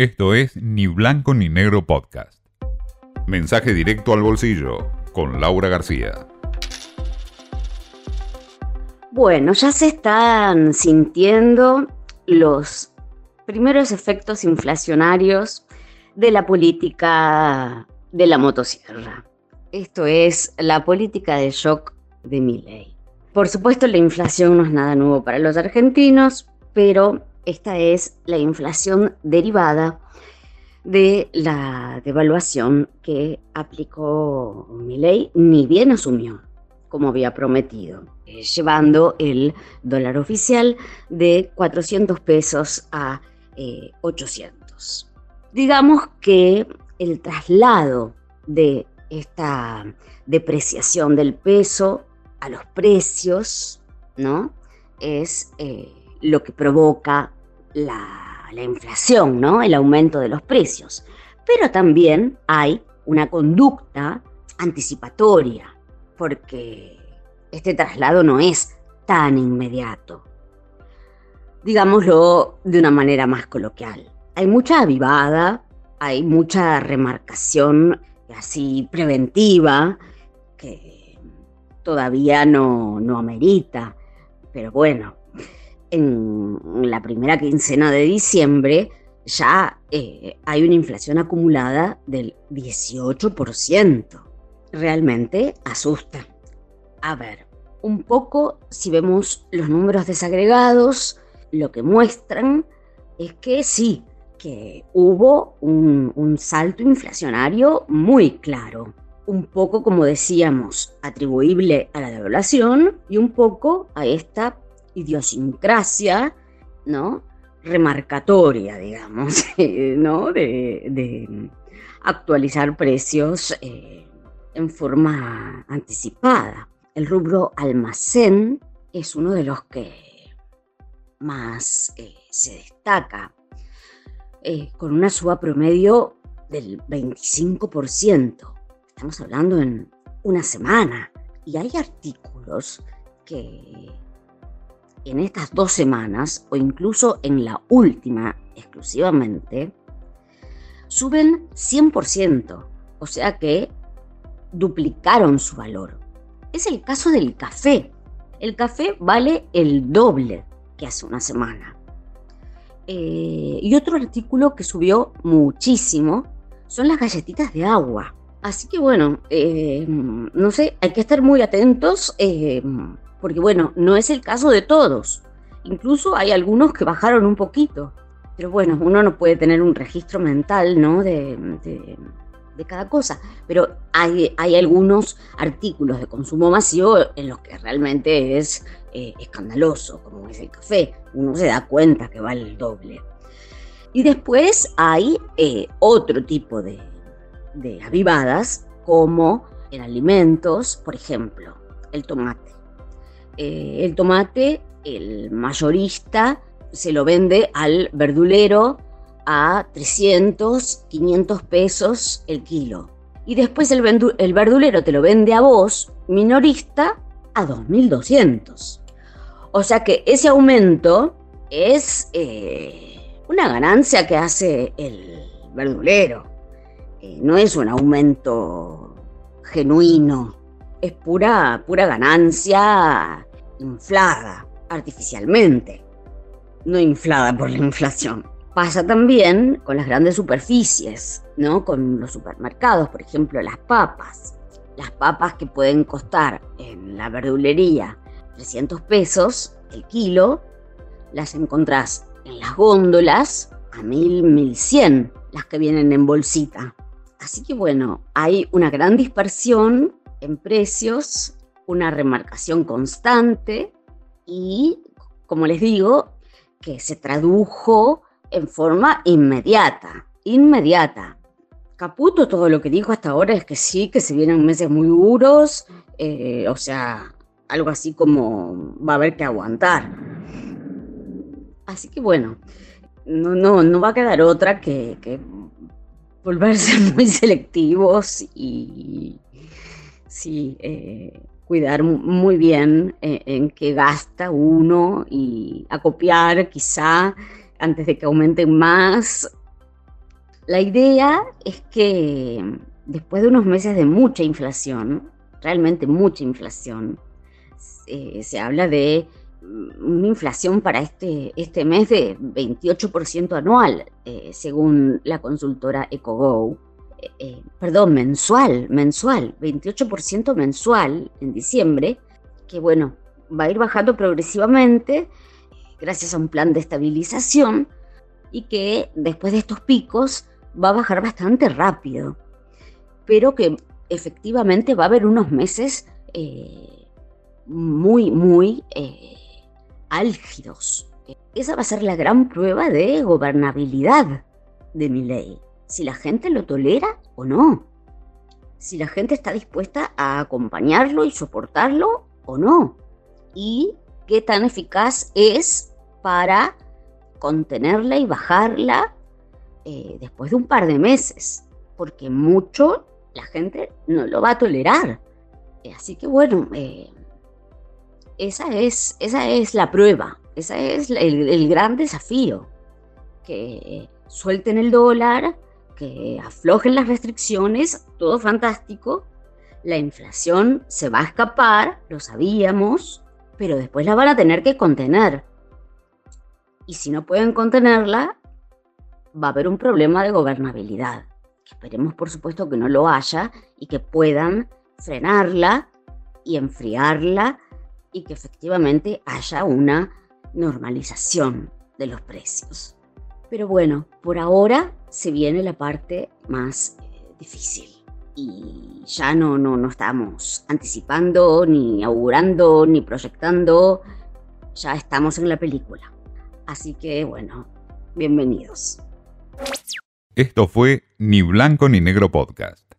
Esto es Ni Blanco ni Negro Podcast. Mensaje directo al bolsillo con Laura García. Bueno, ya se están sintiendo los primeros efectos inflacionarios de la política de la motosierra. Esto es la política de shock de Milley. Por supuesto, la inflación no es nada nuevo para los argentinos, pero esta es la inflación derivada de la devaluación que aplicó Milley, ni bien asumió, como había prometido, eh, llevando el dólar oficial de 400 pesos a 800. Eh, Digamos que el traslado de esta depreciación del peso a los precios, ¿no? Es eh, lo que provoca la, la, inflación, ¿no? El aumento de los precios. Pero también hay una conducta anticipatoria, porque este traslado no es tan inmediato. Digámoslo de una manera más coloquial. Hay mucha avivada, hay mucha remarcación así preventiva que todavía no, no amerita. Pero bueno, en la primera quincena de diciembre ya eh, hay una inflación acumulada del 18%. Realmente asusta. A ver, un poco si vemos los números desagregados, lo que muestran es que sí, que hubo un, salto inflacionario muy claro. Un poco, como decíamos, atribuible a la devaluación y un poco a esta idiosincrasia, ¿no? Remarcatoria, digamos, ¿no? De, actualizar precios eh, en forma anticipada. El rubro almacén es uno de los que más eh, se destaca eh, con una suba promedio del 25%. Estamos hablando en una semana. Y hay artículos que en estas dos semanas, o incluso en la última exclusivamente, suben 100%. O sea que duplicaron su valor. Es el caso del café. El café vale el doble que hace una semana. Eh, y otro artículo que subió muchísimo son las galletitas de agua. Así que bueno, eh, no sé, hay que estar muy atentos eh, porque bueno, no es el caso de todos. Incluso hay algunos que bajaron un poquito. Pero bueno, uno no puede tener un registro mental, ¿no? De, de, cada cosa. Pero hay, hay algunos artículos de consumo masivo en los que realmente es eh, escandaloso, como es el café. Uno se da cuenta que vale el doble. Y después hay eh, otro tipo de, avivadas, como en alimentos, por ejemplo, el tomate. Eh, el tomate, el mayorista se lo vende al verdulero a 300, 500 pesos el kilo. Y después el, verdulero te lo vende a vos, minorista, a 2.200. O sea que ese aumento es eh, una ganancia que hace el verdulero. Eh, no es un aumento genuino, es pura, pura ganancia inflada artificialmente, no inflada por la inflación. Pasa también con las grandes superficies, ¿no? Con los supermercados, por ejemplo, las papas. Las papas que pueden costar en la verdulería 300 pesos el kilo, las encontrás en las góndolas a 1000, 1100, las que vienen en bolsita. Así que bueno, hay una gran dispersión en precios, una remarcación constante y, como les digo, que se tradujo en forma inmediata, inmediata. Caputo todo lo que dijo hasta ahora es que sí, que se vienen meses muy duros, eh, o sea, algo así como va a haber que aguantar. Así que bueno, no, no, no va a quedar otra que, volverse muy selectivos y sí, eh, cuidar muy bien eh, en qué gasta uno y acopiar quizá antes de que aumenten más La idea es que después de unos meses de mucha inflación, realmente mucha inflación, eh, se habla de una inflación para este, este mes de 28% anual, eh, según la consultora EcoGo. Eh, perdón, mensual, mensual, 28% mensual en diciembre, que bueno, va a ir bajando progresivamente gracias a un plan de estabilización y que después de estos picos va a bajar bastante rápido, pero que efectivamente va a haber unos meses muy, muy álgidos. Esa va a ser la gran prueba de gobernabilidad de mi ley. Si la gente lo tolera o no. Si la gente está dispuesta a acompañarlo y soportarlo o no. Y qué tan eficaz es para contenerla y bajarla eh, después de un par de meses. Porque mucho la gente no lo va a tolerar. Así que bueno, eh, esa es, esa es la prueba, ese es el, gran desafío. Que suelten el dólar, que aflojen las restricciones, todo fantástico. La inflación se va a escapar, lo sabíamos, pero después la van a tener que contener. Y si no pueden contenerla, va a haber un problema de gobernabilidad. Esperemos, por supuesto, que no lo haya y que puedan frenarla y enfriarla y que efectivamente haya una normalización de los precios. Pero bueno, por ahora se viene la parte más eh, difícil y ya no, no, no estamos anticipando, ni augurando, ni proyectando, ya estamos en la película. Así que bueno, bienvenidos. Esto fue Ni Blanco ni Negro Podcast.